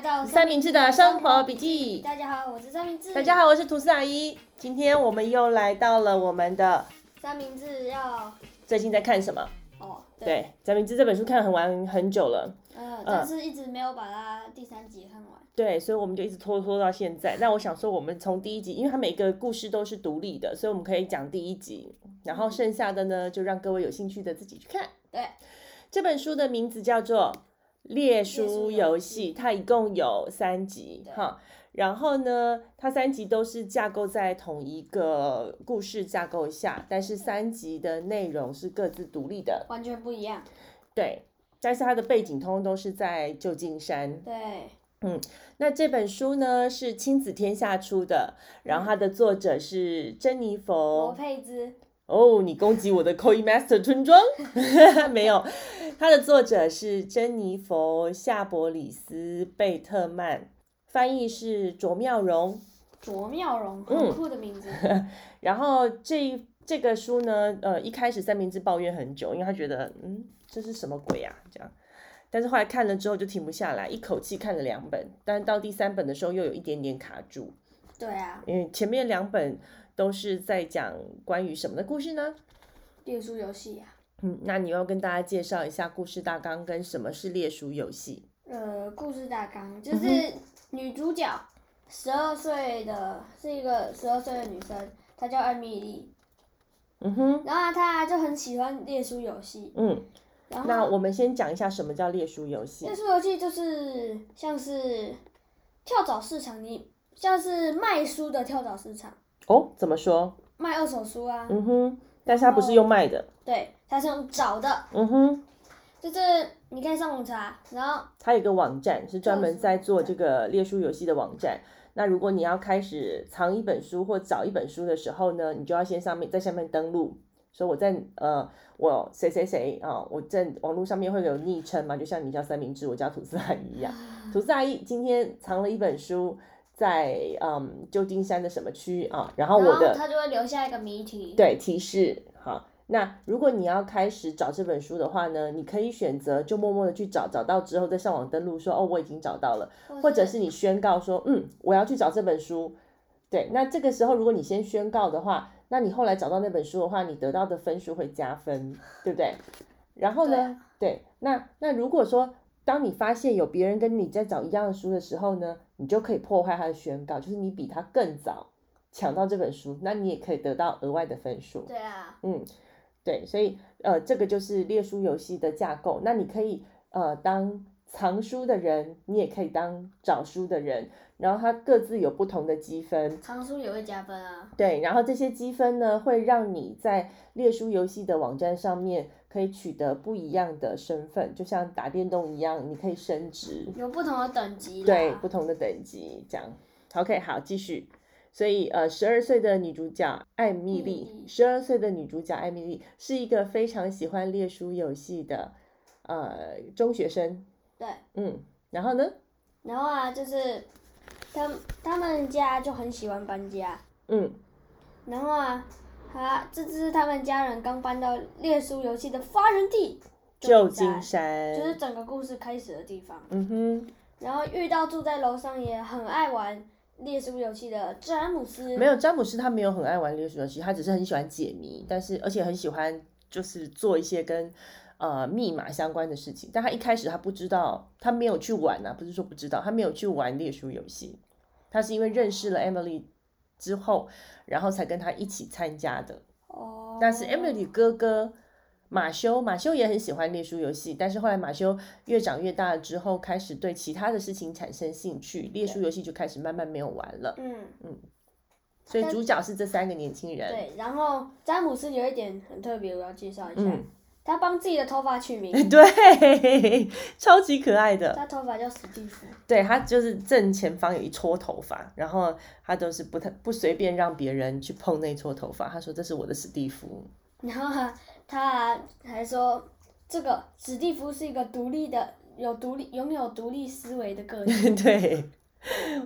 来到三明治的生活笔记。大家好，我是三明治。大家好，我是吐司阿姨。今天我们又来到了我们的三明治要最近在看什么？哦，对，对，三明治这本书看很完很久了，呃，但是一直没有把它第三集看完。对，所以我们就一直拖拖到现在。那我想说，我们从第一集，因为它每个故事都是独立的，所以我们可以讲第一集，然后剩下的呢，就让各位有兴趣的自己去看。对，这本书的名字叫做。猎书游戏，它一共有三集哈，然后呢，它三集都是架构在同一个故事架构下，但是三集的内容是各自独立的，完全不一样。对，但是它的背景通通都是在旧金山。对，嗯，那这本书呢是亲子天下出的，然后它的作者是珍妮佛·罗佩兹。哦，你攻击我的 c o i Master 村庄？没有，它的作者是珍妮佛·夏伯里斯·贝特曼，翻译是卓妙容。卓妙容，很酷的名字。嗯、然后这这个书呢，呃，一开始三明治抱怨很久，因为他觉得，嗯，这是什么鬼啊？这样，但是后来看了之后就停不下来，一口气看了两本，但到第三本的时候又有一点点卡住。对啊，因为前面两本。都是在讲关于什么的故事呢？电书游戏呀。嗯，那你要跟大家介绍一下故事大纲跟什么是猎书游戏？呃，故事大纲就是女主角十二岁的，是一个十二岁的女生，她叫艾米丽。嗯哼。然后她就很喜欢猎书游戏。嗯。然后那我们先讲一下什么叫猎书游戏。猎书游戏就是像是跳蚤市场，你像是卖书的跳蚤市场。哦，怎么说？卖二手书啊。嗯哼，但是它不是用卖的。对，它是用找的。嗯哼，就是你可以上网查，然后它有一个网站是专门在做这个列书游戏的网站。那如果你要开始藏一本书或找一本书的时候呢，你就要先上面在下面登录，说我在呃我谁谁谁啊，我在网络上面会有昵称嘛，就像你叫三明治，我叫吐司阿姨一样。吐司阿姨今天藏了一本书。在嗯旧金山的什么区啊？然后我的他就会留下一个谜题，对提示。好，那如果你要开始找这本书的话呢，你可以选择就默默的去找，找到之后再上网登录说哦我已经找到了，或者是你宣告说嗯我要去找这本书。对，那这个时候如果你先宣告的话，那你后来找到那本书的话，你得到的分数会加分，对不对？然后呢，对，对，那那如果说。当你发现有别人跟你在找一样的书的时候呢，你就可以破坏他的宣告，就是你比他更早抢到这本书，那你也可以得到额外的分数。对啊，嗯，对，所以呃，这个就是列书游戏的架构。那你可以呃当藏书的人，你也可以当找书的人，然后它各自有不同的积分。藏书也会加分啊。对，然后这些积分呢，会让你在列书游戏的网站上面。可以取得不一样的身份，就像打电动一样，你可以升职，有不同的等级。对，不同的等级这样。OK，好，继续。所以，呃，十二岁的女主角艾米丽，十二岁的女主角艾米丽是一个非常喜欢列书游戏的呃中学生。对，嗯，然后呢？然后啊，就是他他们家就很喜欢搬家。嗯，然后啊。他，这是他们家人刚搬到列书游戏的发源地旧金山，就是整个故事开始的地方。嗯哼。然后遇到住在楼上也很爱玩猎书游戏的詹姆斯。没有，詹姆斯他没有很爱玩猎书游戏，他只是很喜欢解谜，但是而且很喜欢就是做一些跟呃密码相关的事情。但他一开始他不知道，他没有去玩啊，不是说不知道，他没有去玩猎书游戏，他是因为认识了 Emily。之后，然后才跟他一起参加的。哦。但是 Emily 哥哥马修，马修也很喜欢列书游戏，但是后来马修越长越大了之后，开始对其他的事情产生兴趣，列书游戏就开始慢慢没有玩了。嗯嗯。所以主角是这三个年轻人。对，然后詹姆斯有一点很特别，我要介绍一下。嗯他帮自己的头发取名，对，超级可爱的。他头发叫史蒂夫。对，他就是正前方有一撮头发，然后他都是不太不随便让别人去碰那撮头发。他说：“这是我的史蒂夫。”然后他还说：“这个史蒂夫是一个独立的、有独立、拥有独立思维的个体。”对。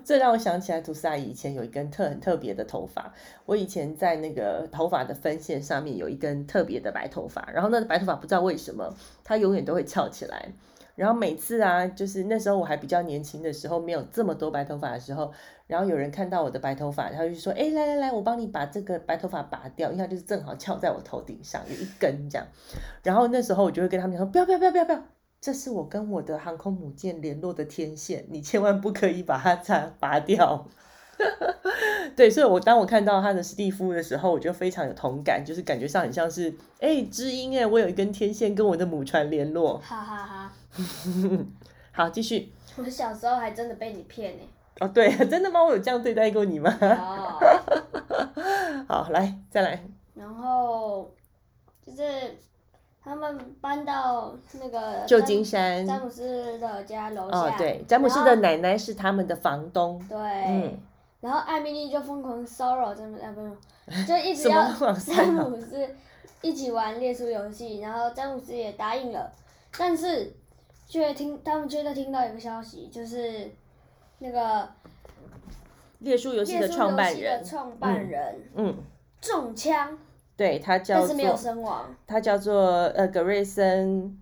这让我想起来，吐司阿姨以前有一根特很特别的头发。我以前在那个头发的分线上面有一根特别的白头发，然后那个白头发不知道为什么它永远都会翘起来。然后每次啊，就是那时候我还比较年轻的时候，没有这么多白头发的时候，然后有人看到我的白头发，他就说：“哎，来来来，我帮你把这个白头发拔掉，因为它就是正好翘在我头顶上，有一根这样。”然后那时候我就会跟他们讲说：“不要不要不要不要不要，这是我跟我的航空母舰联络的天线，你千万不可以把它拔拔掉。”对，所以我当我看到他的史蒂夫的时候，我就非常有同感，就是感觉上很像是哎知音哎，我有一根天线跟我的母船联络。哈哈哈。好，继续。我小时候还真的被你骗呢。哦，对，真的吗？我有这样对待过你吗？哦。好，来，再来。然后就是他们搬到那个旧金山詹姆斯的家楼下。哦，对，詹姆斯的奶奶是他们的房东。对。嗯。然后艾米丽就疯狂骚扰詹姆斯，不是，就一直要詹姆斯一起玩列出游戏，然后詹姆斯也答应了。但是，却听他们就会听到一个消息，就是那个猎书游戏的创办人，创办人，嗯，中枪，对他叫做，但是没有身亡。他叫做呃格瑞森，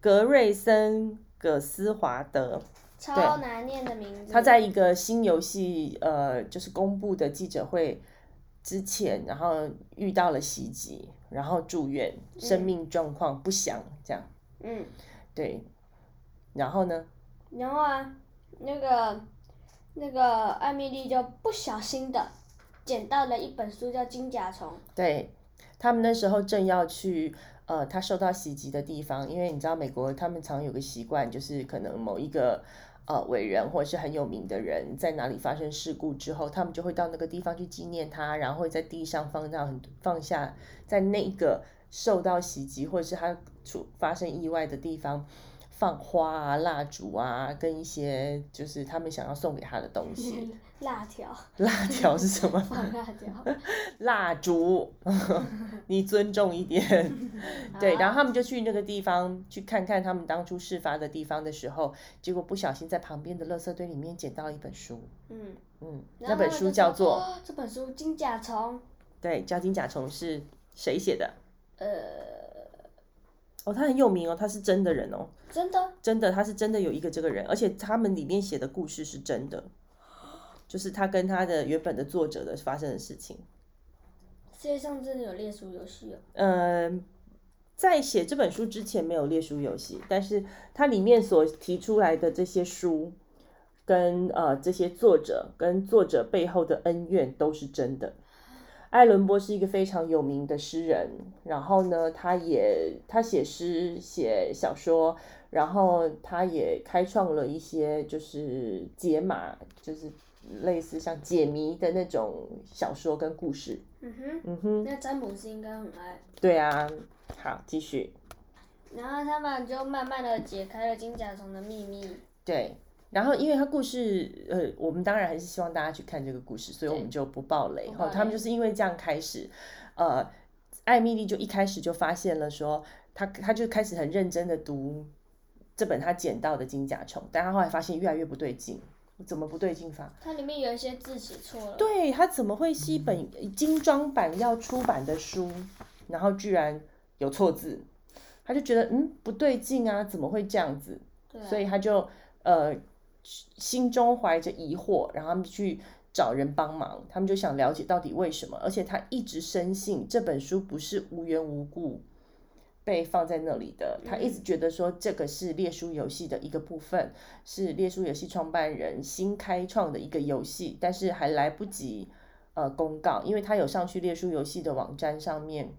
格瑞森葛斯华德，超难念的名字。他在一个新游戏呃就是公布的记者会之前，然后遇到了袭击，然后住院，生命状况不详，这样。嗯，对，然后呢？然后啊，那个那个艾米丽就不小心的捡到了一本书，叫《金甲虫》。对，他们那时候正要去呃，他受到袭击的地方，因为你知道美国他们常有个习惯，就是可能某一个呃伟人或者是很有名的人在哪里发生事故之后，他们就会到那个地方去纪念他，然后会在地上放上很放下在那个。受到袭击或者是他出发生意外的地方，放花啊、蜡烛啊，跟一些就是他们想要送给他的东西。辣条。辣条是什么？放辣条。蜡烛，你尊重一点。对，然后他们就去那个地方去看看他们当初事发的地方的时候，结果不小心在旁边的垃圾堆里面捡到一本书。嗯嗯，那本书叫做、哦、这本书《金甲虫》。对，叫《金甲虫》是谁写的？呃，哦，他很有名哦，他是真的人哦，真的，真的，他是真的有一个这个人，而且他们里面写的故事是真的，就是他跟他的原本的作者的发生的事情。世界上真的有猎书游戏哦？呃，在写这本书之前没有猎书游戏，但是它里面所提出来的这些书，跟呃这些作者跟作者背后的恩怨都是真的。爱伦波是一个非常有名的诗人，然后呢，他也他写诗写小说，然后他也开创了一些就是解码，就是类似像解谜的那种小说跟故事。嗯哼，嗯哼，那詹姆斯应该很爱。对啊，好，继续。然后他们就慢慢的解开了金甲虫的秘密。对。然后，因为他故事，呃，我们当然还是希望大家去看这个故事，所以我们就不爆雷。哈，他们就是因为这样开始，呃，艾米丽就一开始就发现了说，他他就开始很认真的读这本他捡到的金甲虫，但他后来发现越来越不对劲，怎么不对劲法？它里面有一些字写错了。对，它怎么会是一本精装版要出版的书，然后居然有错字？他就觉得嗯不对劲啊，怎么会这样子？对啊。所以他就呃。心中怀着疑惑，然后他们去找人帮忙。他们就想了解到底为什么，而且他一直深信这本书不是无缘无故被放在那里的。他一直觉得说这个是列书游戏的一个部分，是列书游戏创办人新开创的一个游戏，但是还来不及呃公告，因为他有上去列书游戏的网站上面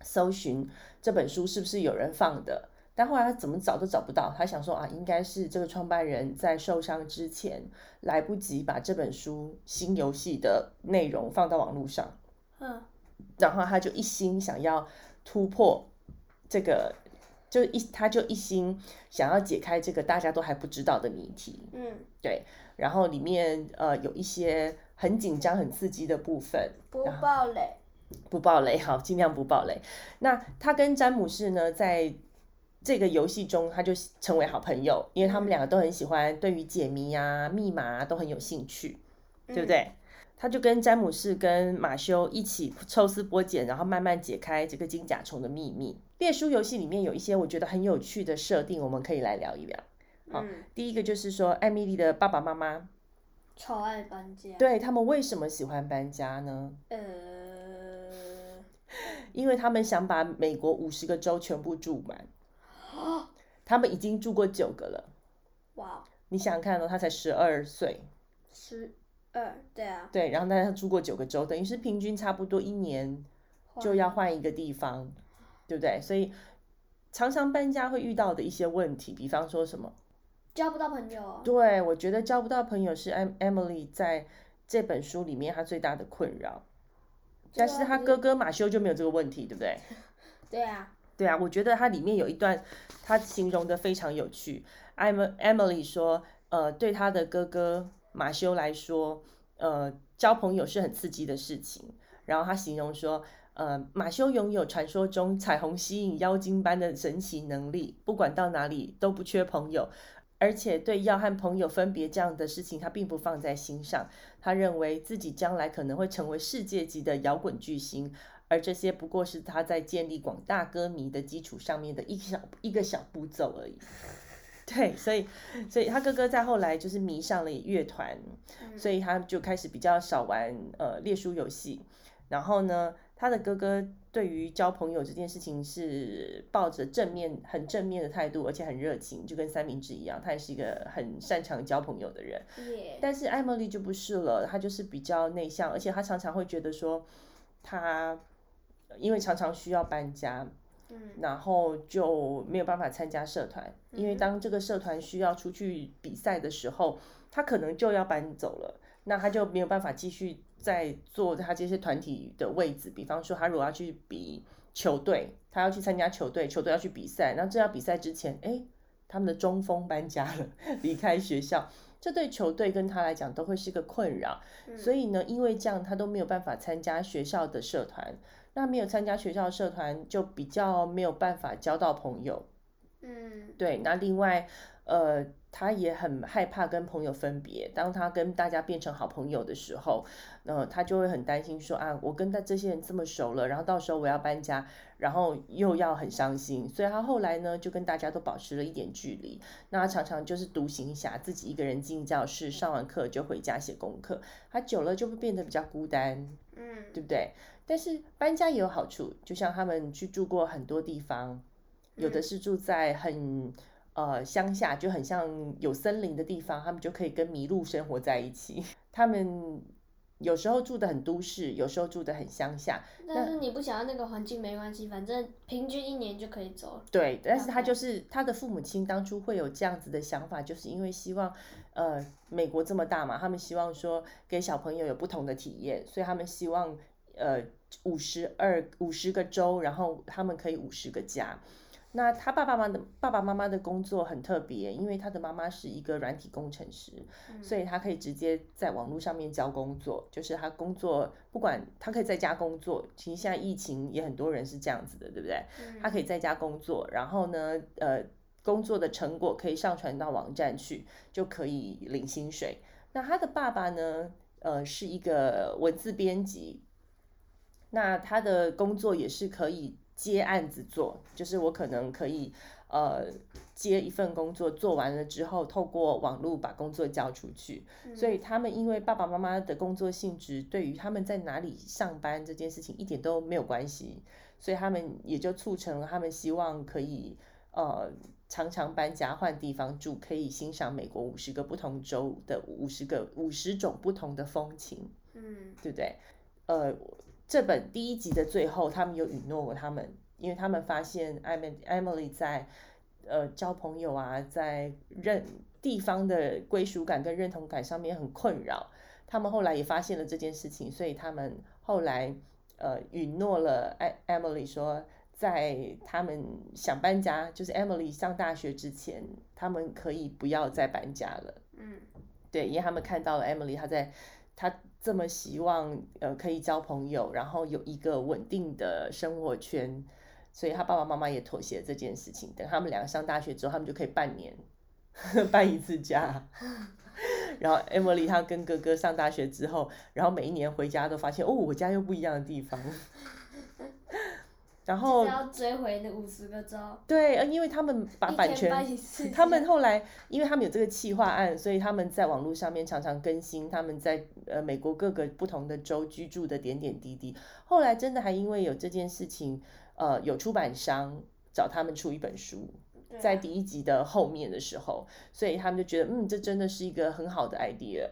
搜寻这本书是不是有人放的。但后来他怎么找都找不到，他想说啊，应该是这个创办人在受伤之前来不及把这本书新游戏的内容放到网络上，嗯，然后他就一心想要突破这个，就一他就一心想要解开这个大家都还不知道的谜题，嗯，对，然后里面呃有一些很紧张很刺激的部分，不暴雷，不暴雷，好，尽量不暴雷。那他跟詹姆士呢，在这个游戏中，他就成为好朋友，因为他们两个都很喜欢对于解谜啊、密码啊都很有兴趣，对不对？他就跟詹姆士跟马修一起抽丝剥茧，然后慢慢解开这个金甲虫的秘密。猎书游戏里面有一些我觉得很有趣的设定，我们可以来聊一聊。好，嗯、第一个就是说，艾米丽的爸爸妈妈超爱搬家。对，他们为什么喜欢搬家呢？呃，因为他们想把美国五十个州全部住满。哦、他们已经住过九个了。哇！你想想看哦，他才十二岁。十二，对啊。对，然后他住过九个州，等于是平均差不多一年就要换一个地方，对不对？所以常常搬家会遇到的一些问题，比方说什么？交不到朋友。对，我觉得交不到朋友是 Emily 在这本书里面他最大的困扰。但是他哥哥马修就没有这个问题，对不对？对啊。对啊，我觉得它里面有一段，他形容的非常有趣。Emily 说，呃，对他的哥哥马修来说，呃，交朋友是很刺激的事情。然后他形容说，呃，马修拥有传说中彩虹吸引妖精般的神奇能力，不管到哪里都不缺朋友。而且对要和朋友分别这样的事情，他并不放在心上。他认为自己将来可能会成为世界级的摇滚巨星，而这些不过是他在建立广大歌迷的基础上面的一小一个小步骤而已。对，所以，所以他哥哥在后来就是迷上了乐团，所以他就开始比较少玩呃列书游戏。然后呢，他的哥哥。对于交朋友这件事情是抱着正面、很正面的态度，而且很热情，就跟三明治一样，他也是一个很擅长交朋友的人。但是艾茉莉就不是了，他就是比较内向，而且他常常会觉得说，她因为常常需要搬家，嗯，然后就没有办法参加社团，因为当这个社团需要出去比赛的时候，他可能就要搬走了，那他就没有办法继续。在做他这些团体的位置，比方说他如果要去比球队，他要去参加球队，球队要去比赛，那这要比赛之前，哎，他们的中锋搬家了，离开学校，这对球队跟他来讲都会是个困扰。所以呢，因为这样他都没有办法参加学校的社团，那没有参加学校社团，就比较没有办法交到朋友。嗯，对，那另外。呃，他也很害怕跟朋友分别。当他跟大家变成好朋友的时候，呃，他就会很担心说啊，我跟他这些人这么熟了，然后到时候我要搬家，然后又要很伤心。所以他后来呢，就跟大家都保持了一点距离。那他常常就是独行侠，自己一个人进教室，上完课就回家写功课。他久了就会变得比较孤单，嗯，对不对？但是搬家也有好处，就像他们去住过很多地方，有的是住在很。呃，乡下就很像有森林的地方，他们就可以跟麋鹿生活在一起。他们有时候住的很都市，有时候住的很乡下。但是你不想要那个环境没关系，反正平均一年就可以走了。对，但是他就是他的父母亲当初会有这样子的想法，就是因为希望，呃，美国这么大嘛，他们希望说给小朋友有不同的体验，所以他们希望，呃，五十二五十个州，然后他们可以五十个家。那他爸爸妈妈的爸爸妈妈的工作很特别，因为他的妈妈是一个软体工程师，嗯、所以他可以直接在网络上面教工作，就是他工作不管他可以在家工作，其实现在疫情也很多人是这样子的，对不对？嗯、他可以在家工作，然后呢，呃，工作的成果可以上传到网站去，就可以领薪水。那他的爸爸呢，呃，是一个文字编辑，那他的工作也是可以。接案子做，就是我可能可以，呃，接一份工作，做完了之后，透过网络把工作交出去。嗯。所以他们因为爸爸妈妈的工作性质，对于他们在哪里上班这件事情一点都没有关系，所以他们也就促成了他们希望可以，呃，常常搬家换地方住，可以欣赏美国五十个不同州的五十个五十种不同的风情。嗯，对不对？呃。这本第一集的最后，他们有允诺过他们，因为他们发现艾米艾米丽在呃交朋友啊，在认地方的归属感跟认同感上面很困扰。他们后来也发现了这件事情，所以他们后来呃允诺了艾 Emily 说，在他们想搬家，就是 Emily 上大学之前，他们可以不要再搬家了。嗯，对，因为他们看到了 Emily，她在她。这么希望呃可以交朋友，然后有一个稳定的生活圈，所以他爸爸妈妈也妥协这件事情。等他们两个上大学之后，他们就可以半年 搬一次家。然后 Emily 她跟哥哥上大学之后，然后每一年回家都发现，哦，我家又不一样的地方。然后要追回那五十个州。对，因为他们把版权，他们后来，因为他们有这个企划案，所以他们在网络上面常常更新他们在呃美国各个不同的州居住的点点滴滴。后来真的还因为有这件事情，呃，有出版商找他们出一本书，在第一集的后面的时候，所以他们就觉得，嗯，这真的是一个很好的 idea。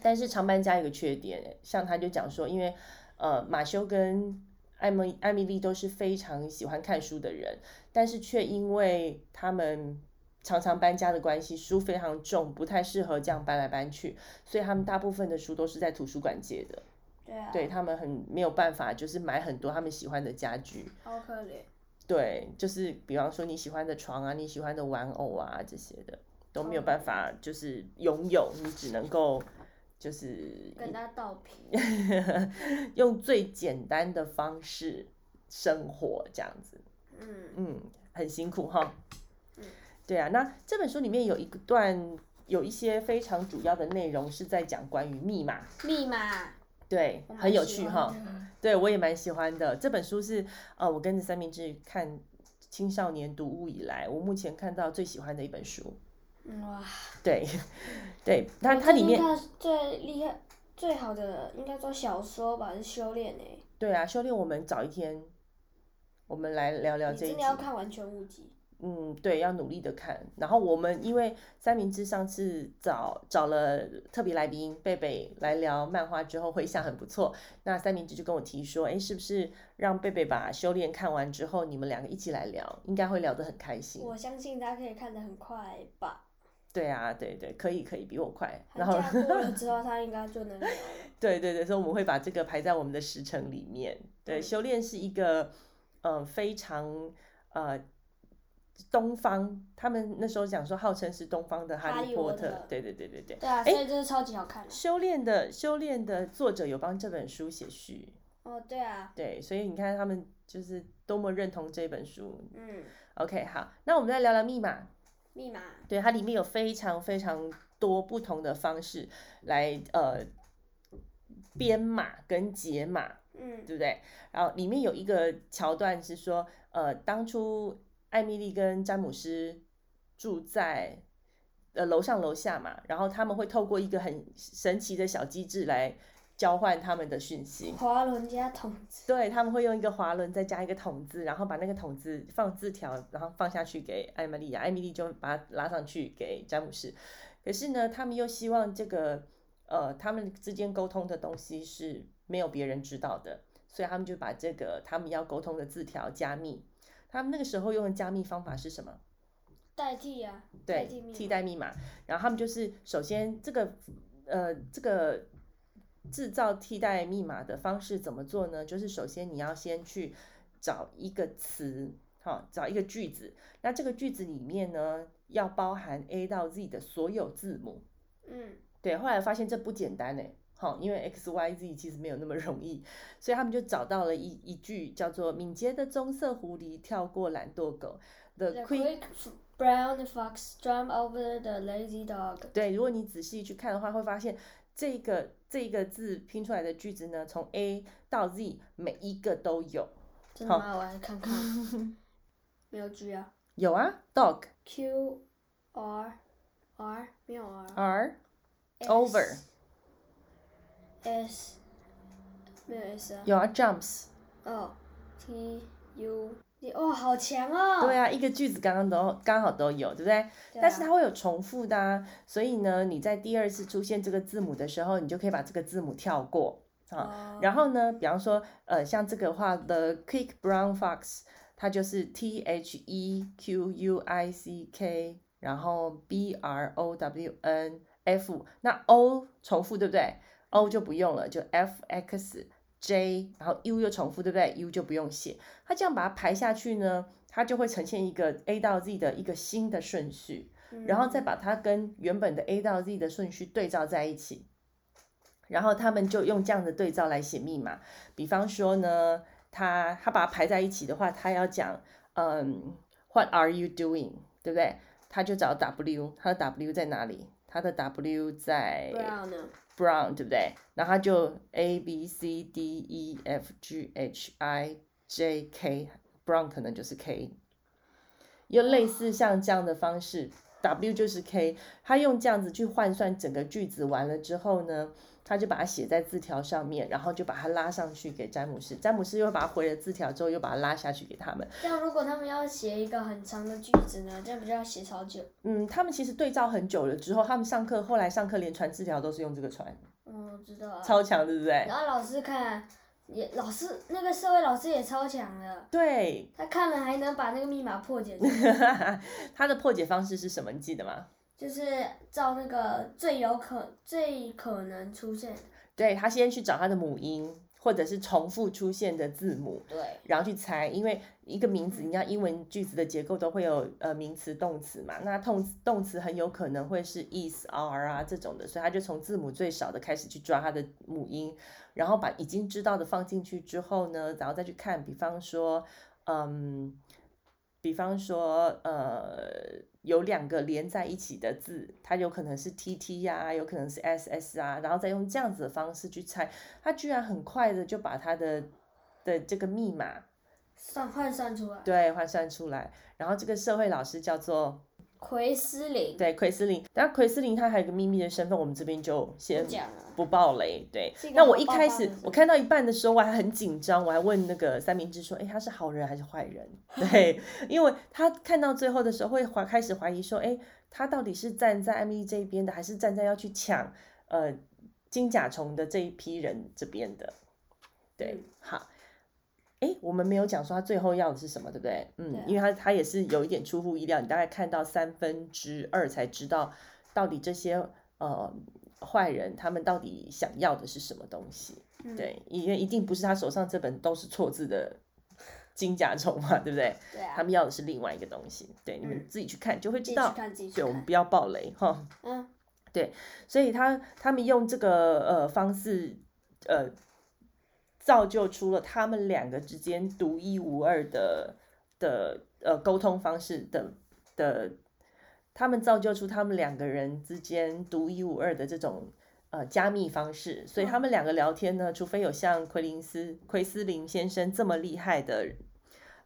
但是长班家一个缺点，像他就讲说，因为呃马修跟艾米艾米丽都是非常喜欢看书的人，但是却因为他们常常搬家的关系，书非常重，不太适合这样搬来搬去，所以他们大部分的书都是在图书馆借的。对啊。对，他们很没有办法，就是买很多他们喜欢的家具。好可怜。对，就是比方说你喜欢的床啊，你喜欢的玩偶啊这些的都没有办法，就是拥有，你只能够。就是跟他道别，用最简单的方式生活这样子，嗯。嗯，很辛苦哈，嗯，对啊，那这本书里面有一段有一些非常主要的内容是在讲关于密码，密码，对，很有趣哈，对我也蛮喜欢的。这本书是呃，我跟着三明治看青少年读物以来，我目前看到最喜欢的一本书。哇，对，对，它它里面最厉害、最好的应该说小说吧，是修炼诶。对啊，修炼我们找一天，我们来聊聊这一真的要看完全无极。嗯，对，要努力的看。然后我们因为三明治上次找找了特别来宾贝贝来聊漫画之后，回想很不错。那三明治就跟我提说，哎，是不是让贝贝把修炼看完之后，你们两个一起来聊，应该会聊得很开心。我相信他可以看得很快吧。对啊，对对，可以可以比我快。然后过了之后，他应该就能。对对对，所以我们会把这个排在我们的时程里面。对，修炼是一个呃非常呃东方，他们那时候讲说号称是东方的哈利波特。对对对对对。对啊，所以这是超级好看。修炼的修炼的作者有帮这本书写序。哦，对啊。对，所以你看他们就是多么认同这本书。嗯。OK，好，那我们再聊聊密码。密码对，它里面有非常非常多不同的方式来呃编码跟解码，嗯，对不对？然后里面有一个桥段是说，呃，当初艾米丽跟詹姆斯住在呃楼上楼下嘛，然后他们会透过一个很神奇的小机制来。交换他们的讯息，滑轮加筒子，对，他们会用一个滑轮再加一个筒子，然后把那个筒子放字条，然后放下去给艾米丽亚，艾米丽就把它拉上去给詹姆斯。可是呢，他们又希望这个呃，他们之间沟通的东西是没有别人知道的，所以他们就把这个他们要沟通的字条加密。他们那个时候用的加密方法是什么？代替啊，对，替，替代密码。然后他们就是首先这个呃这个。制造替代密码的方式怎么做呢？就是首先你要先去找一个词，好，找一个句子。那这个句子里面呢，要包含 A 到 Z 的所有字母。嗯，对。后来发现这不简单呢，好，因为 X Y Z 其实没有那么容易，所以他们就找到了一一句叫做“敏捷的棕色狐狸跳过懒惰狗 ”，The quick brown fox jumped over the lazy dog。对，如果你仔细去看的话，会发现。这个这个字拼出来的句子呢，从 A 到 Z 每一个都有。真的吗？我来看看。没有 G 啊？有啊，dog。Q R R 没有 R。R over。S 没有 S 啊？有啊，jumps。哦，T U。哦，好强哦！对啊，一个句子刚刚都刚好都有，对不对？对啊。但是它会有重复的啊，所以呢，你在第二次出现这个字母的时候，你就可以把这个字母跳过啊。Oh. 然后呢，比方说，呃，像这个话，The quick brown fox，它就是 T H E Q U I C K，然后 B R O W N F，那 O 重复对不对？O 就不用了，就 F X。J，然后 U 又重复，对不对？U 就不用写，它这样把它排下去呢，它就会呈现一个 A 到 Z 的一个新的顺序，然后再把它跟原本的 A 到 Z 的顺序对照在一起，然后他们就用这样的对照来写密码。比方说呢，他他把它排在一起的话，他要讲，嗯，What are you doing？对不对？他就找 W，他的 W 在哪里？他的 W 在 brown 对不对？然后它就 A B C D E F G H I J K brown 可能就是 K，又类似像这样的方式，W 就是 K，他用这样子去换算整个句子完了之后呢，他就把它写在字条上面，然后就把它拉上去给詹姆斯，詹姆斯又把它回了字条之后又把它拉下去给他们。这样如果他们要写一个很长的句子呢，这样不就要写好久？嗯，他们其实对照很久了之后，他们上课后来上课连传字条都是用这个传。嗯，我知道啊。超强，对不对？然后老师看。也老师那个社会老师也超强的，对，他看了还能把那个密码破解。他的破解方式是什么？你记得吗？就是照那个最有可最可能出现。对，他先去找他的母音。或者是重复出现的字母，对，然后去猜，因为一个名字，你像英文句子的结构都会有呃名词、动词嘛，那动动词很有可能会是 is、are 啊这种的，所以他就从字母最少的开始去抓他的母音，然后把已经知道的放进去之后呢，然后再去看，比方说，嗯。比方说，呃，有两个连在一起的字，它有可能是 T T 呀、啊，有可能是 S S 啊，然后再用这样子的方式去猜，他居然很快的就把他的的这个密码算换算出来，对，换算出来，然后这个社会老师叫做。奎斯林，对，奎斯林，但奎斯林他还有个秘密的身份，我们这边就先不爆雷。对，那我一开始我看到一半的时候，我还很紧张，我还问那个三明治说：“哎，他是好人还是坏人？” 对，因为他看到最后的时候会怀开始怀疑说：“哎，他到底是站在艾米丽这一边的，还是站在要去抢呃金甲虫的这一批人这边的？”对，好。哎，我们没有讲说他最后要的是什么，对不对？嗯，因为他他也是有一点出乎意料，你大概看到三分之二才知道到底这些呃坏人他们到底想要的是什么东西。嗯、对，因为一定不是他手上这本都是错字的金甲虫嘛，对不对？对啊。他们要的是另外一个东西，对，嗯、你们自己去看就会知道。自己去看，自己去。对，我们不要暴雷哈。嗯。对，所以他他们用这个呃方式呃。造就出了他们两个之间独一无二的的呃沟通方式的的，他们造就出他们两个人之间独一无二的这种呃加密方式，所以他们两个聊天呢，除非有像奎林斯奎斯林先生这么厉害的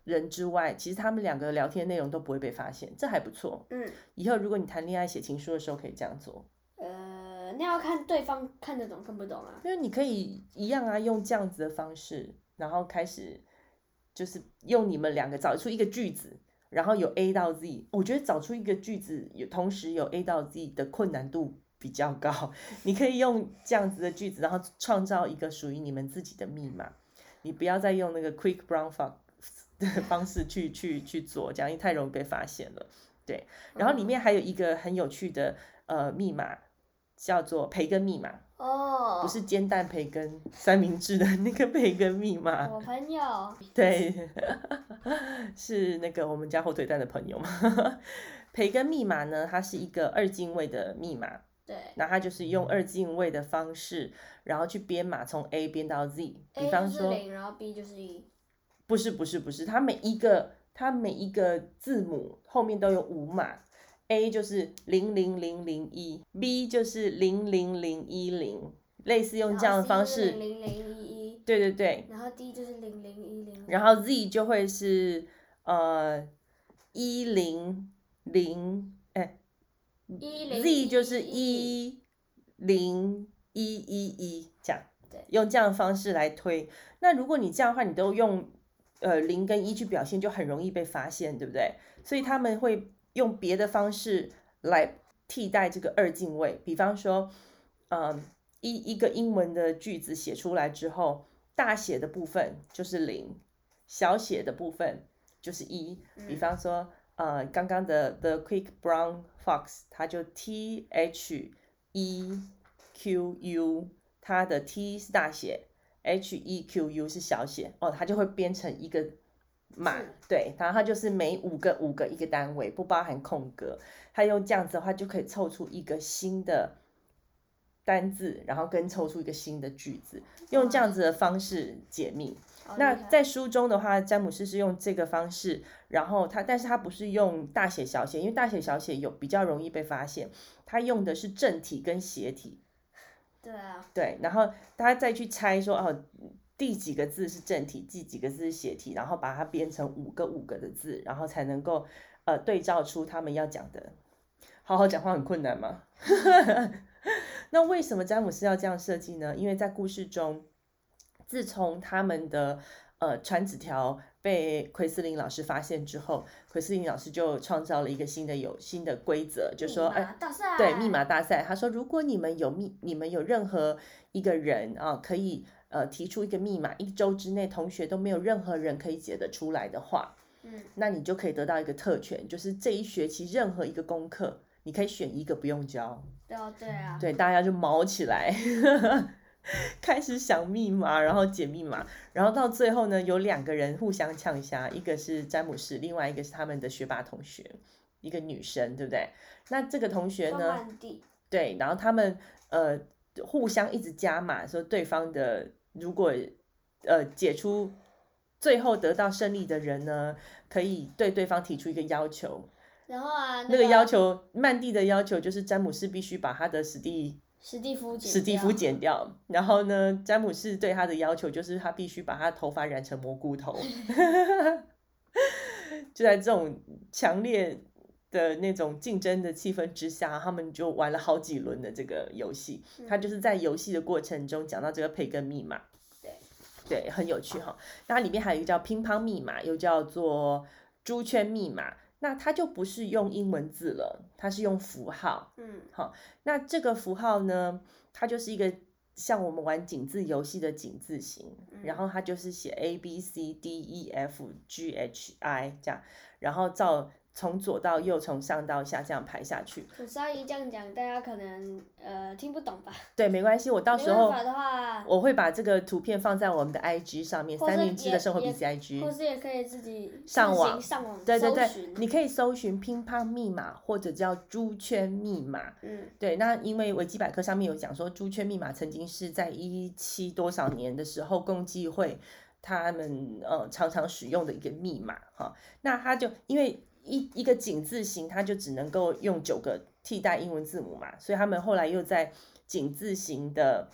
人之外，其实他们两个聊天内容都不会被发现，这还不错。嗯，以后如果你谈恋爱写情书的时候，可以这样做。那要看对方看得懂看不懂啊？因为你可以一样啊，用这样子的方式，然后开始就是用你们两个找出一个句子，然后有 A 到 Z。我觉得找出一个句子有同时有 A 到 Z 的困难度比较高。你可以用这样子的句子，然后创造一个属于你们自己的密码。你不要再用那个 Quick Brown Fox 的方式去去去做，这样太容易被发现了。对，然后里面还有一个很有趣的呃密码。叫做培根密码哦，oh, 不是煎蛋培根三明治的那个培根密码。我朋友。对，是那个我们家火腿蛋的朋友嘛。培根密码呢，它是一个二进位的密码。对。那它就是用二进位的方式，然后去编码，从 A 编到 Z。比方说。然后 B 就是一。不是不是不是，它每一个它每一个字母后面都有五码。A 就是零零零零一，B 就是零零零一零，类似用这样的方式。零零零一一。对对对。然后 D 就是零零一零。然后 Z 就会是呃一零零哎。一零。Z 就是一零一一一这样。对。用这样的方式来推，那如果你这样的话，你都用呃零跟一去表现，就很容易被发现，对不对？所以他们会。用别的方式来替代这个二进位，比方说，嗯，一一个英文的句子写出来之后，大写的部分就是零，小写的部分就是一。比方说，呃，刚刚的 The Quick Brown Fox，它就 T H E Q U，它的 T 是大写，H E Q U 是小写，哦，它就会编成一个。码对，然后它就是每五个五个一个单位，不包含空格。它用这样子的话，就可以凑出一个新的单字，然后跟凑出一个新的句子。用这样子的方式解密，那在书中的话，詹姆斯是用这个方式，然后他，但是他不是用大写小写，因为大写小写有比较容易被发现，他用的是正体跟斜体。对啊。对，然后他再去猜说，哦，第几个字是正体，第几个字是斜体，然后把它编成五个五个的字，然后才能够呃对照出他们要讲的。好好讲话很困难吗？那为什么詹姆斯要这样设计呢？因为在故事中。自从他们的呃传纸条被奎斯林老师发现之后，奎斯林老师就创造了一个新的有新的规则，就说哎，对，密码大赛。他说，如果你们有密，你们有任何一个人啊，可以呃提出一个密码，一周之内同学都没有任何人可以解得出来的话，嗯，那你就可以得到一个特权，就是这一学期任何一个功课，你可以选一个不用交。对啊，对啊，对，大家就毛起来。开始想密码，然后解密码，然后到最后呢，有两个人互相呛瞎，一个是詹姆士，另外一个是他们的学霸同学，一个女生，对不对？那这个同学呢？对，然后他们呃互相一直加码，说对方的如果呃解出最后得到胜利的人呢，可以对对方提出一个要求。然后啊，那个、那个要求，曼蒂的要求就是詹姆斯必须把他的史蒂。史蒂夫史蒂夫剪掉，然后呢，詹姆斯对他的要求就是他必须把他头发染成蘑菇头。就在这种强烈的那种竞争的气氛之下，他们就玩了好几轮的这个游戏。他就是在游戏的过程中讲到这个培根密码，对，对，很有趣哈。那里面还有一个叫乒乓密码，又叫做猪圈密码。那它就不是用英文字了，它是用符号。嗯，好，那这个符号呢，它就是一个像我们玩井字游戏的井字形，嗯，然后它就是写 A B C D E F G H I 这样，然后照。从左到右，从上到下这样排下去。可是阿姨这样讲，大家可能呃听不懂吧？对，没关系，我到时候的我会把这个图片放在我们的 IG 上面，三明治的生活笔记 IG。或是也可以自己上网上网对对对，你可以搜寻乒乓密码或者叫猪圈密码。嗯，对，那因为维基百科上面有讲说，猪圈密码曾经是在一七多少年的时候，共济会他们呃常常使用的一个密码哈。那他就因为。一一个井字形，它就只能够用九个替代英文字母嘛，所以他们后来又在井字形的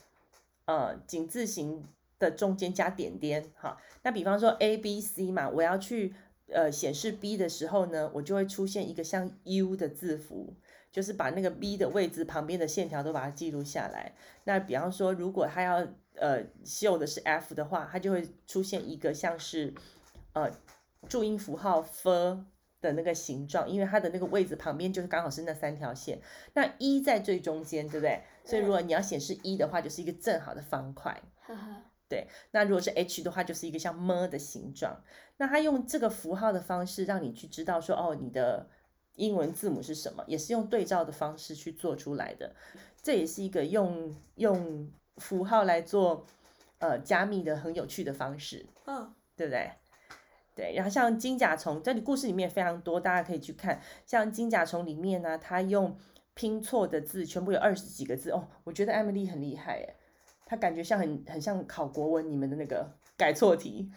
呃井字形的中间加点点，哈，那比方说 A B C 嘛，我要去呃显示 B 的时候呢，我就会出现一个像 U 的字符，就是把那个 B 的位置旁边的线条都把它记录下来。那比方说，如果他要呃秀的是 F 的话，它就会出现一个像是呃注音符号 F。的那个形状，因为它的那个位置旁边就是刚好是那三条线，那一在最中间，对不对？所以如果你要显示一的话，就是一个正好的方块。对，那如果是 H 的话，就是一个像么的形状。那它用这个符号的方式让你去知道说，哦，你的英文字母是什么，也是用对照的方式去做出来的。这也是一个用用符号来做呃加密的很有趣的方式，嗯，对不对？对，然后像金甲虫，这里故事里面非常多，大家可以去看。像金甲虫里面呢，它用拼错的字，全部有二十几个字哦。我觉得 Emily 很厉害耶，她感觉像很很像考国文，你们的那个改错题，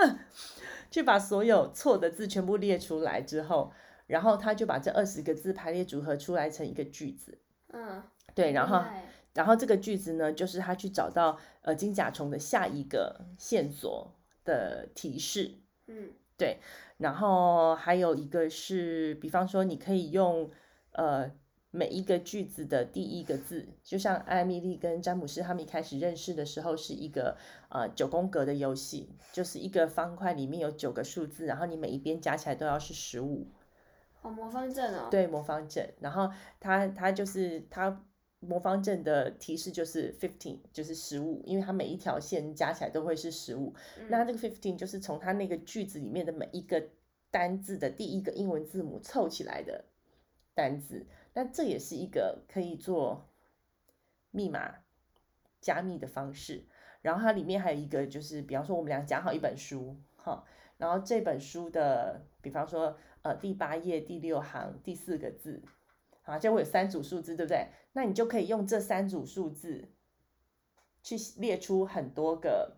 去把所有错的字全部列出来之后，然后他就把这二十个字排列组合出来成一个句子。嗯，对，然后然后这个句子呢，就是他去找到呃金甲虫的下一个线索的提示。嗯，对，然后还有一个是，比方说，你可以用呃每一个句子的第一个字，就像艾米丽跟詹姆斯他们一开始认识的时候，是一个呃九宫格的游戏，就是一个方块里面有九个数字，然后你每一边加起来都要是十五。哦，魔方阵哦。对，魔方阵，然后他他就是他。魔方阵的提示就是 fifteen，就是十五，因为它每一条线加起来都会是十五。嗯。那这个 fifteen 就是从它那个句子里面的每一个单字的第一个英文字母凑起来的单字。那这也是一个可以做密码加密的方式。然后它里面还有一个就是，比方说我们俩讲好一本书，哈，然后这本书的，比方说呃第八页第六行第四个字。啊，就会有三组数字，对不对？那你就可以用这三组数字去列出很多个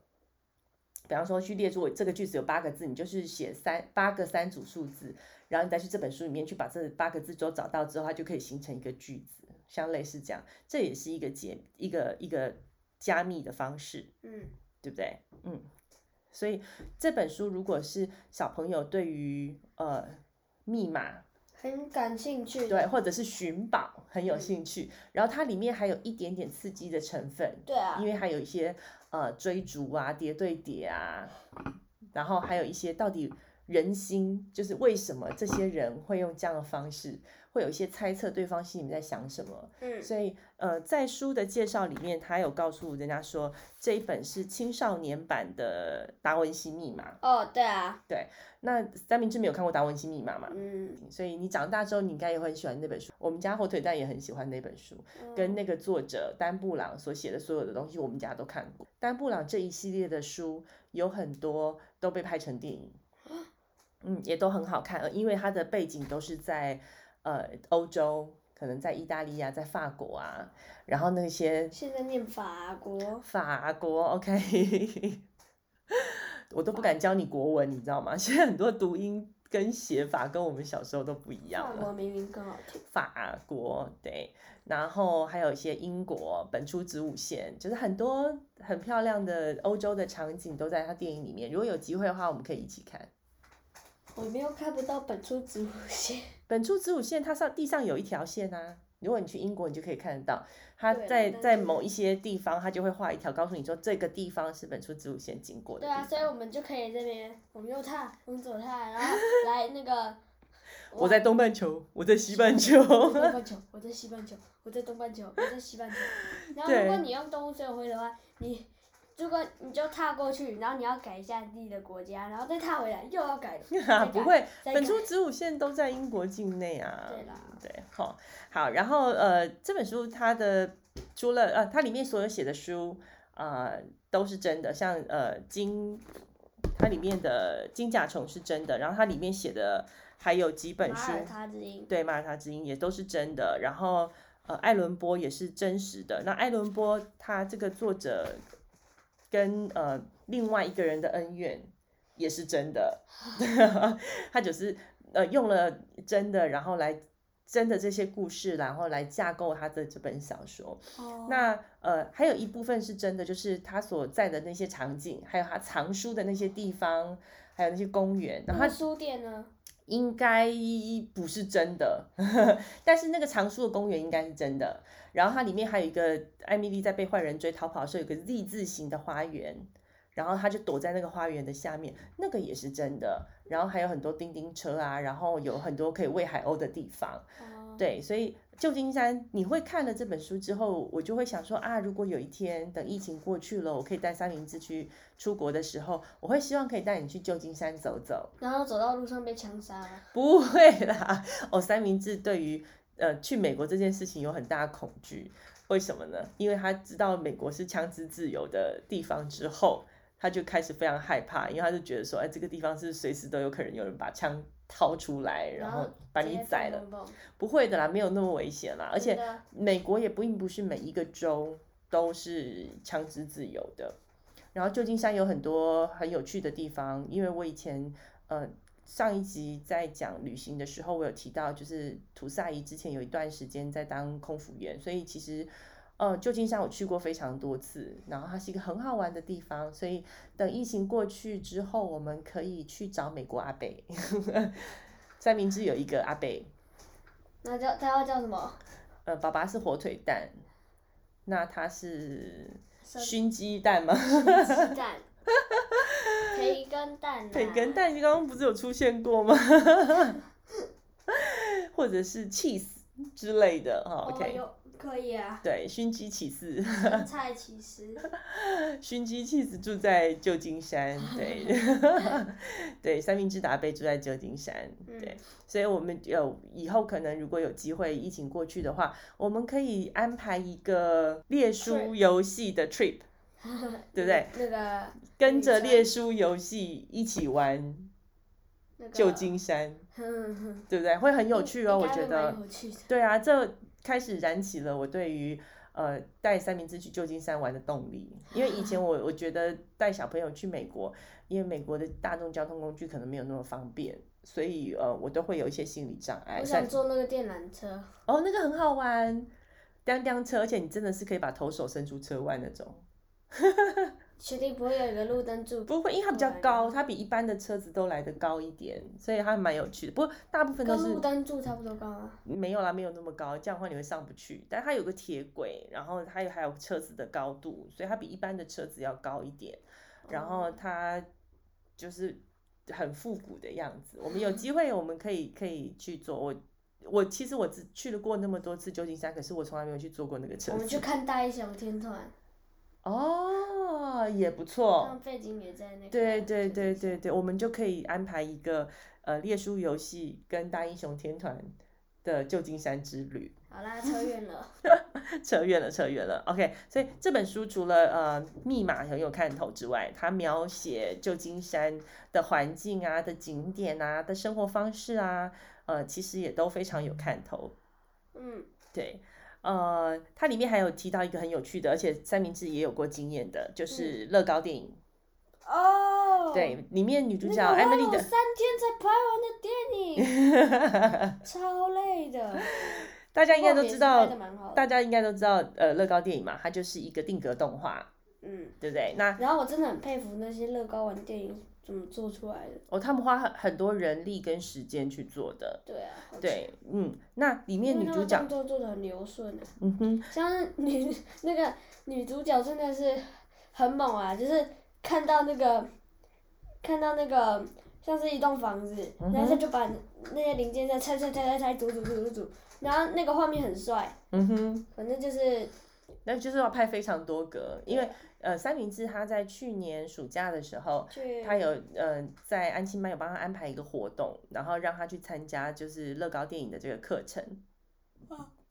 比方说去列出我这个句子有八个字，你就是写三八个三组数字，然后你再去这本书里面去把这八个字都找到之后，它就可以形成一个句子，像类似这样，这也是一个解一个一个加密的方式，嗯，对不对？嗯，所以这本书如果是小朋友对于呃密码。很感兴趣，对，或者是寻宝很有兴趣，嗯，然后它里面还有一点点刺激的成分，对啊，因为还有一些呃追逐啊、叠对叠啊，然后还有一些到底人心就是为什么这些人会用这样的方式。会有一些猜测，对方心里面在想什么。嗯，所以呃，在书的介绍里面，他有告诉人家说，这一本是青少年版的《达文西密码》。哦，对啊，对。那三明治没有看过《达文西密码》嘛？嗯。所以你长大之后，你应该也会很喜欢那本书。我们家火腿蛋也很喜欢那本书，嗯，跟那个作者丹布朗所写的所有的东西，我们家都看过。丹布朗这一系列的书有很多都被拍成电影，嗯，也都很好看，因为它的背景都是在。呃，欧洲可能在意大利啊，在法国啊，然后那些现在念法国，法国，OK，我都不敢教你国文，你知道吗？现在很多读音跟写法跟我们小时候都不一样了。法国明明更好听。法国对，然后还有一些英国本初子午线，就是很多很漂亮的欧洲的场景都在他电影里面。如果有机会的话，我们可以一起看。我没有看不到本初子午线。本初子午线，它上地上有一条线啊。如果你去英国，你就可以看得到，它在在某一些地方，它就会画一条，告诉你说这个地方是本初子午线经过的。对啊，所以我们就可以这边，我们右踏，我们左踏，然后来那个。我在东半球，我在西半球。我在东半球，我在西半球，我在东半球，我在西半球。然后如果你用动物森友会的话，你。如果你就踏过去，然后你要改一下自己的国家，然后再踏回来又要改，改不会，本初子午线都在英国境内啊。对啦。对，好，好，然后呃，这本书它的除了呃，它里面所有写的书啊、呃、都是真的，像呃金，它里面的金甲虫是真的，然后它里面写的还有几本书，马耳他之音，对，马耳他之音也都是真的，然后呃，艾伦波也是真实的。那艾伦波他这个作者。跟呃另外一个人的恩怨也是真的，他就是呃用了真的，然后来真的这些故事，然后来架构他的这本小说。Oh. 那呃还有一部分是真的，就是他所在的那些场景，还有他藏书的那些地方，还有那些公园。然后他书店呢？应该不是真的，但是那个藏书的公园应该是真的。然后它里面还有一个艾米丽在被坏人追逃跑的时候，有个 Z 字形的花园，然后她就躲在那个花园的下面，那个也是真的。然后还有很多叮叮车啊，然后有很多可以喂海鸥的地方。对，所以旧金山，你会看了这本书之后，我就会想说啊，如果有一天等疫情过去了，我可以带三明治去出国的时候，我会希望可以带你去旧金山走走。然后走到路上被枪杀？不会啦，哦，三明治对于呃去美国这件事情有很大的恐惧，为什么呢？因为他知道美国是枪支自由的地方之后，他就开始非常害怕，因为他就觉得说，哎，这个地方是随时都有可能有人把枪。掏出来，然后把你宰了，不会的啦，没有那么危险啦。而且美国也并不是每一个州都是枪支自由的。然后旧金山有很多很有趣的地方，因为我以前呃上一集在讲旅行的时候，我有提到，就是土萨姨之前有一段时间在当空服员，所以其实。呃，旧金山我去过非常多次，然后它是一个很好玩的地方，所以等疫情过去之后，我们可以去找美国阿伯。三明治有一个阿伯，那叫他要叫什么？呃，爸爸是火腿蛋，那他是熏鸡蛋吗？熏鸡蛋，培根蛋。培根蛋，你刚刚不是有出现过吗？或者是 cheese 之类的，哈，OK。可以啊，对，熏鸡起司，菜起司，熏鸡起司住在旧金山，对 对，三明治达贝住在旧金山，对，所以我们有以后可能如果有机会疫情过去的话，我们可以安排一个列书游戏的 trip，对不对？那个跟着列书游戏一起玩旧金山，对不对？会很有趣哦，我觉得，对啊，这。开始燃起了我对于呃带三明治去旧金山玩的动力。因为以前我我觉得带小朋友去美国，因为美国的大众交通工具可能没有那么方便，所以呃我都会有一些心理障碍。我想坐那个电缆车。哦，那个很好玩，当当车，而且你真的是可以把头手伸出车外那种。确定不会有一个路灯柱？不会，因为它比较高，它比一般的车子都来得高一点，所以它蛮有趣的。不过大部分都是跟路灯柱差不多高啊。没有啦，没有那么高，这样的话你会上不去。但它有个铁轨，然后它有还有车子的高度，所以它比一般的车子要高一点。然后它就是很复古的样子。我们有机会，我们可以可以去坐。我我其实我只去了过那么多次旧金山，可是我从来没有去坐过那个车子。我们去看大一小天团。哦，也不错。背景也在那个。对对对对对，我们就可以安排一个呃猎书游戏跟大英雄天团的旧金山之旅。好啦，扯远了。扯远了，扯远了。OK，所以这本书除了呃密码很有看头之外，它描写旧金山的环境啊、的景点啊、的生活方式啊，呃，其实也都非常有看头。嗯，对。呃，它里面还有提到一个很有趣的，而且三明治也有过经验的，就是乐高电影。哦、嗯。对，里面女主角艾米丽的。三天才拍完的电影。超累的。大家应该都知道，大家应该都知道，呃，乐高电影嘛，它就是一个定格动画。嗯。对不对？那。然后我真的很佩服那些乐高玩电影。怎么做出来的？哦，他们花很很多人力跟时间去做的。对啊。对，嗯，那里面女主角动作做的很流顺。嗯哼。像女那个女主角真的是很猛啊，就是看到那个看到那个像是一栋房子，嗯、然后他就把那些零件再拆拆拆拆拆组组组组组，然后那个画面很帅。嗯哼。反正就是。那就是要拍非常多格，因为。呃，三明治他在去年暑假的时候，他有呃在安亲班有帮他安排一个活动，然后让他去参加就是乐高电影的这个课程。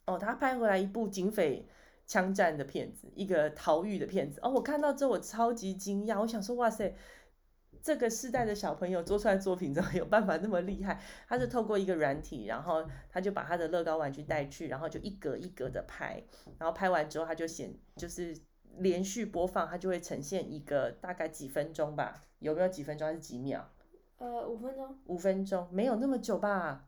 哦，他拍回来一部警匪枪战的片子，一个逃狱的片子。哦，我看到之后我超级惊讶，我想说哇塞，这个世代的小朋友做出来作品怎么有办法那么厉害？他是透过一个软体，然后他就把他的乐高玩具带去，然后就一格一格的拍，然后拍完之后他就显就是。连续播放，他就会呈现一个大概几分钟吧？有没有几分钟还是几秒？呃，五分钟。五分钟没有那么久吧？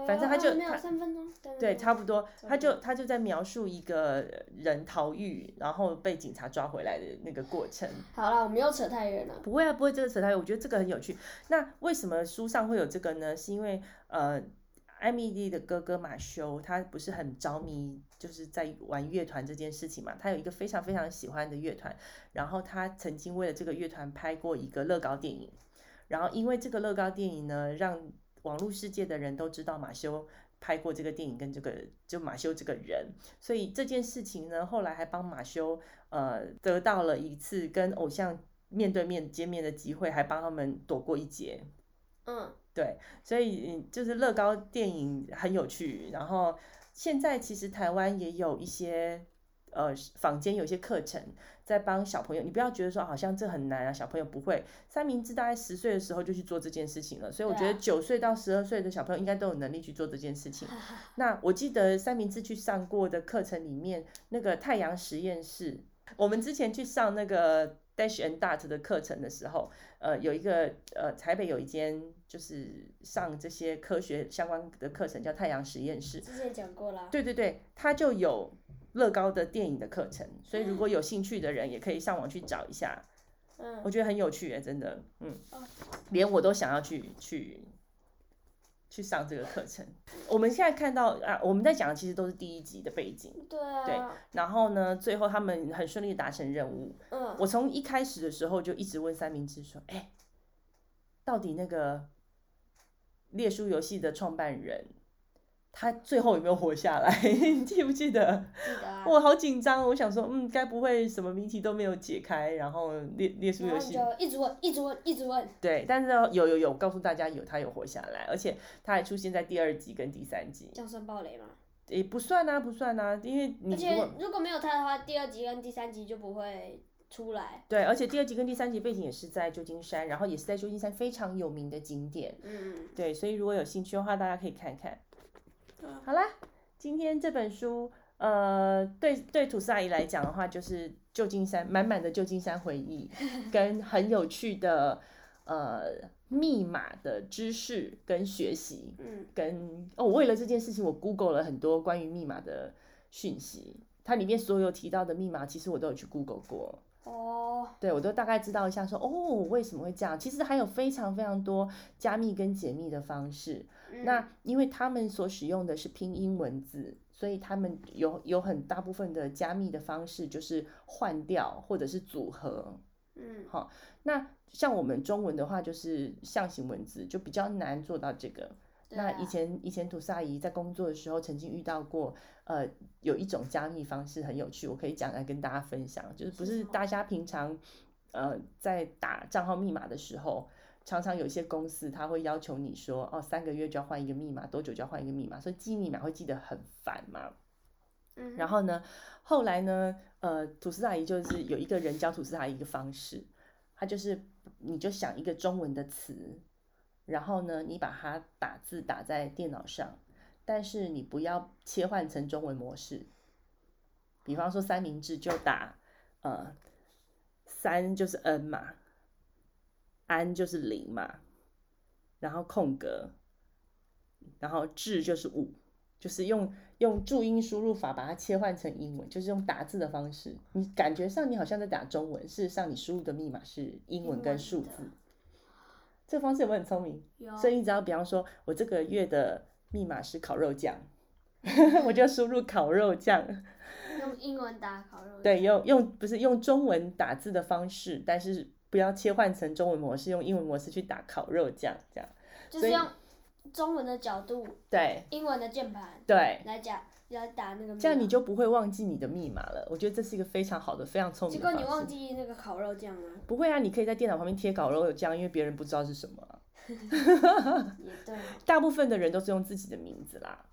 呃、反正他就没有三分钟。对，对，差不多。他就他就在描述一个人逃狱，然后被警察抓回来的那个过程。好了，我们又扯太远了。不会啊，不会这个扯太远。我觉得这个很有趣。那为什么书上会有这个呢？是因为呃。艾米丽的哥哥马修，他不是很着迷，就是在玩乐团这件事情嘛。他有一个非常非常喜欢的乐团，然后他曾经为了这个乐团拍过一个乐高电影。然后因为这个乐高电影呢，让网络世界的人都知道马修拍过这个电影跟这个就马修这个人。所以这件事情呢，后来还帮马修呃得到了一次跟偶像面对面见面的机会，还帮他们躲过一劫。嗯。对，所以就是乐高电影很有趣。然后现在其实台湾也有一些呃坊间有一些课程在帮小朋友。你不要觉得说好像这很难啊，小朋友不会。三明治大概十岁的时候就去做这件事情了，所以我觉得九岁到十二岁的小朋友应该都有能力去做这件事情。那我记得三明治去上过的课程里面，那个太阳实验室，我们之前去上那个 Dash and Dart 的课程的时候，呃，有一个呃台北有一间。就是上这些科学相关的课程，叫太阳实验室。之前讲过了。对对对，它就有乐高的电影的课程，所以如果有兴趣的人，也可以上网去找一下。嗯。我觉得很有趣耶，真的，嗯。哦。连我都想要去去去上这个课程。我们现在看到啊，我们在讲的其实都是第一集的背景。对啊。对。然后呢，最后他们很顺利达成任务。嗯。我从一开始的时候就一直问三明治说：“哎，到底那个？”列书游戏的创办人，他最后有没有活下来？你 记不记得？记得啊。我好紧张，我想说，嗯，该不会什么谜题都没有解开，然后列列出游戏就一直问，一直问，一直问。对，但是有有有告诉大家有他有活下来，而且他还出现在第二集跟第三集。这样算暴雷吗？也不算啊，不算啊，因为你而且如果没有他的话，第二集跟第三集就不会。出来对，而且第二集跟第三集背景也是在旧金山，然后也是在旧金山非常有名的景点。嗯，对，所以如果有兴趣的话，大家可以看看。嗯，好啦，今天这本书呃，对对，土司阿姨来讲的话，就是旧金山满满的旧金山回忆，跟很有趣的呃密码的知识跟学习，嗯，跟哦，为了这件事情，我 Google 了很多关于密码的讯息，它里面所有提到的密码，其实我都有去 Google 过。哦，对，我都大概知道一下说，说哦，为什么会这样？其实还有非常非常多加密跟解密的方式。嗯、那因为他们所使用的是拼音文字。所以他们有有很大部分的加密的方式，就是换掉或者是组合，嗯，好，那像我们中文的话，就是象形文字，就比较难做到这个。啊、那以前以前吐司阿姨在工作的时候，曾经遇到过，呃，有一种加密方式很有趣，我可以讲来跟大家分享，就是不是大家平常，呃，在打账号密码的时候。常常有一些公司，他会要求你说，哦，三个月就要换一个密码，多久就要换一个密码，所以记密码会记得很烦嘛。嗯。然后呢，后来呢，呃，吐司阿姨就是有一个人教吐司阿姨一个方式，他就是你就想一个中文的词，然后呢，你把它打字打在电脑上，但是你不要切换成中文模式。比方说三明治就打，呃，三就是 N 嘛。安就是零嘛，然后空格，然后治就是五，就是用用注音输入法把它切换成英文，就是用打字的方式。你感觉上你好像在打中文，事实上你输入的密码是英文跟数字。这个方式有没有很聪明？有。所以你只要比方说我这个月的密码是烤肉酱，我就输入烤肉酱。用英文打烤肉酱。对，用用不是用中文打字的方式，但是。不要切换成中文模式，用英文模式去打烤肉酱，这样就是用中文的角度，对，英文的键盘，对，来讲来打那个，这样你就不会忘记你的密码了。我觉得这是一个非常好的、非常聪明的。结果你忘记那个烤肉酱了？不会啊，你可以在电脑旁边贴烤肉酱，因为别人不知道是什么。也对，大部分的人都是用自己的名字啦。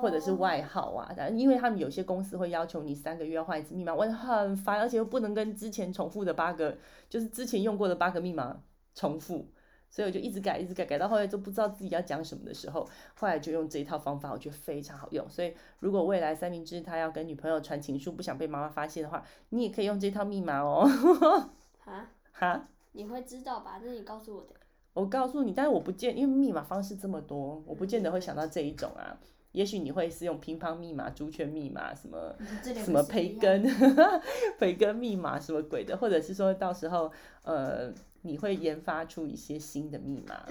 或者是外号啊，但因为他们有些公司会要求你三个月要换一次密码，我很烦，而且又不能跟之前重复的八个，就是之前用过的八个密码重复，所以我就一直改，一直改，改到后来都不知道自己要讲什么的时候，后来就用这一套方法，我觉得非常好用。所以如果未来三明治他要跟女朋友传情书，不想被妈妈发现的话，你也可以用这套密码哦。哈哈，你会知道吧？这是你告诉我的。我告诉你，但是我不见，因为密码方式这么多，我不见得会想到这一种啊。也许你会是用乒乓密码、猪圈密码什么什么培根 培根密码什么鬼的，或者是说到时候呃你会研发出一些新的密码。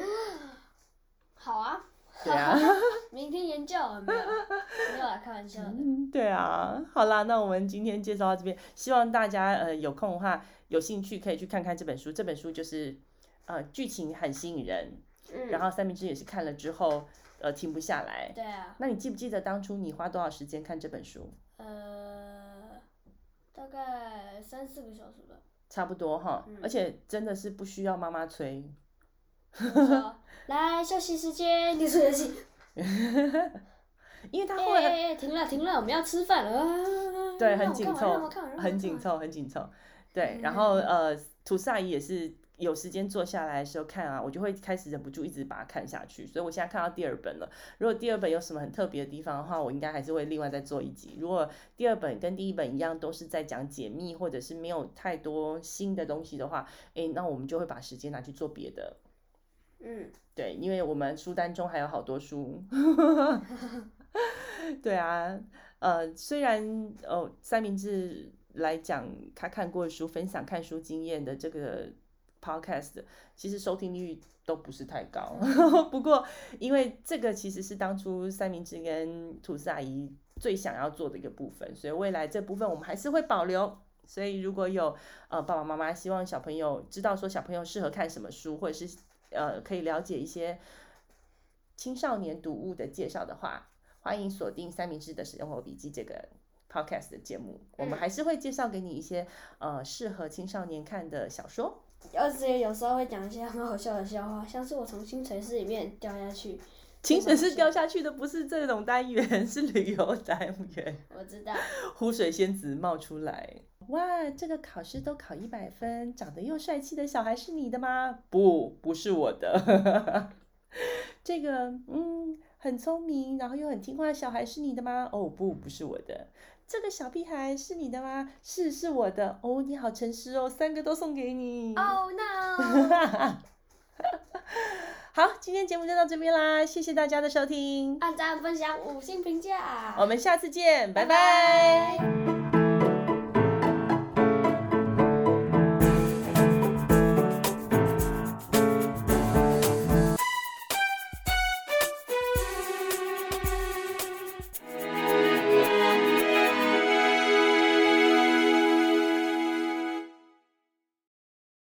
好啊，对啊，明天研究有没有？没有啊，开玩笑的。对啊，好啦，那我们今天介绍到这边，希望大家呃有空的话有兴趣可以去看看这本书。这本书就是呃剧情很吸引人，嗯，然后三明治也是看了之后。呃，停不下来。对啊。那你记不记得当初你花多少时间看这本书？呃，大概三四个小时吧。差不多哈，嗯、而且真的是不需要妈妈催。来休息时间，你说游戏。因为他后来、欸欸欸、停了停了，我们要吃饭了。对，很紧凑，很紧凑，很紧凑。对，然后呃，吐司阿姨也是。有时间坐下来的时候看啊，我就会开始忍不住一直把它看下去。所以我现在看到第二本了。如果第二本有什么很特别的地方的话，我应该还是会另外再做一集。如果第二本跟第一本一样，都是在讲解密或者是没有太多新的东西的话，诶，那我们就会把时间拿去做别的。嗯，对，因为我们书单中还有好多书。对啊，呃，虽然哦，三明治来讲他看过的书，分享看书经验的这个。Podcast 其实收听率都不是太高，不过因为这个其实是当初三明治跟吐司阿姨最想要做的一个部分，所以未来这部分我们还是会保留。所以如果有呃爸爸妈妈希望小朋友知道说小朋友适合看什么书，或者是呃可以了解一些青少年读物的介绍的话，欢迎锁定三明治的使用活笔记这个 Podcast 的节目，我们还是会介绍给你一些呃适合青少年看的小说。而且有时候会讲一些很好笑的笑话，像是我从清水寺里面掉下去。清水寺掉下去的不是这种单元，是旅游单元。我知道。湖水仙子冒出来，哇，这个考试都考一百分，长得又帅气的小孩是你的吗？不，不是我的。这个，嗯，很聪明，然后又很听话的小孩是你的吗？哦，不，不是我的。这个小屁孩是你的吗？是，是我的。哦，你好诚实哦，三个都送给你。Oh no！好，今天节目就到这边啦，谢谢大家的收听，按赞、分享、五星评价，我们下次见，拜拜。拜拜。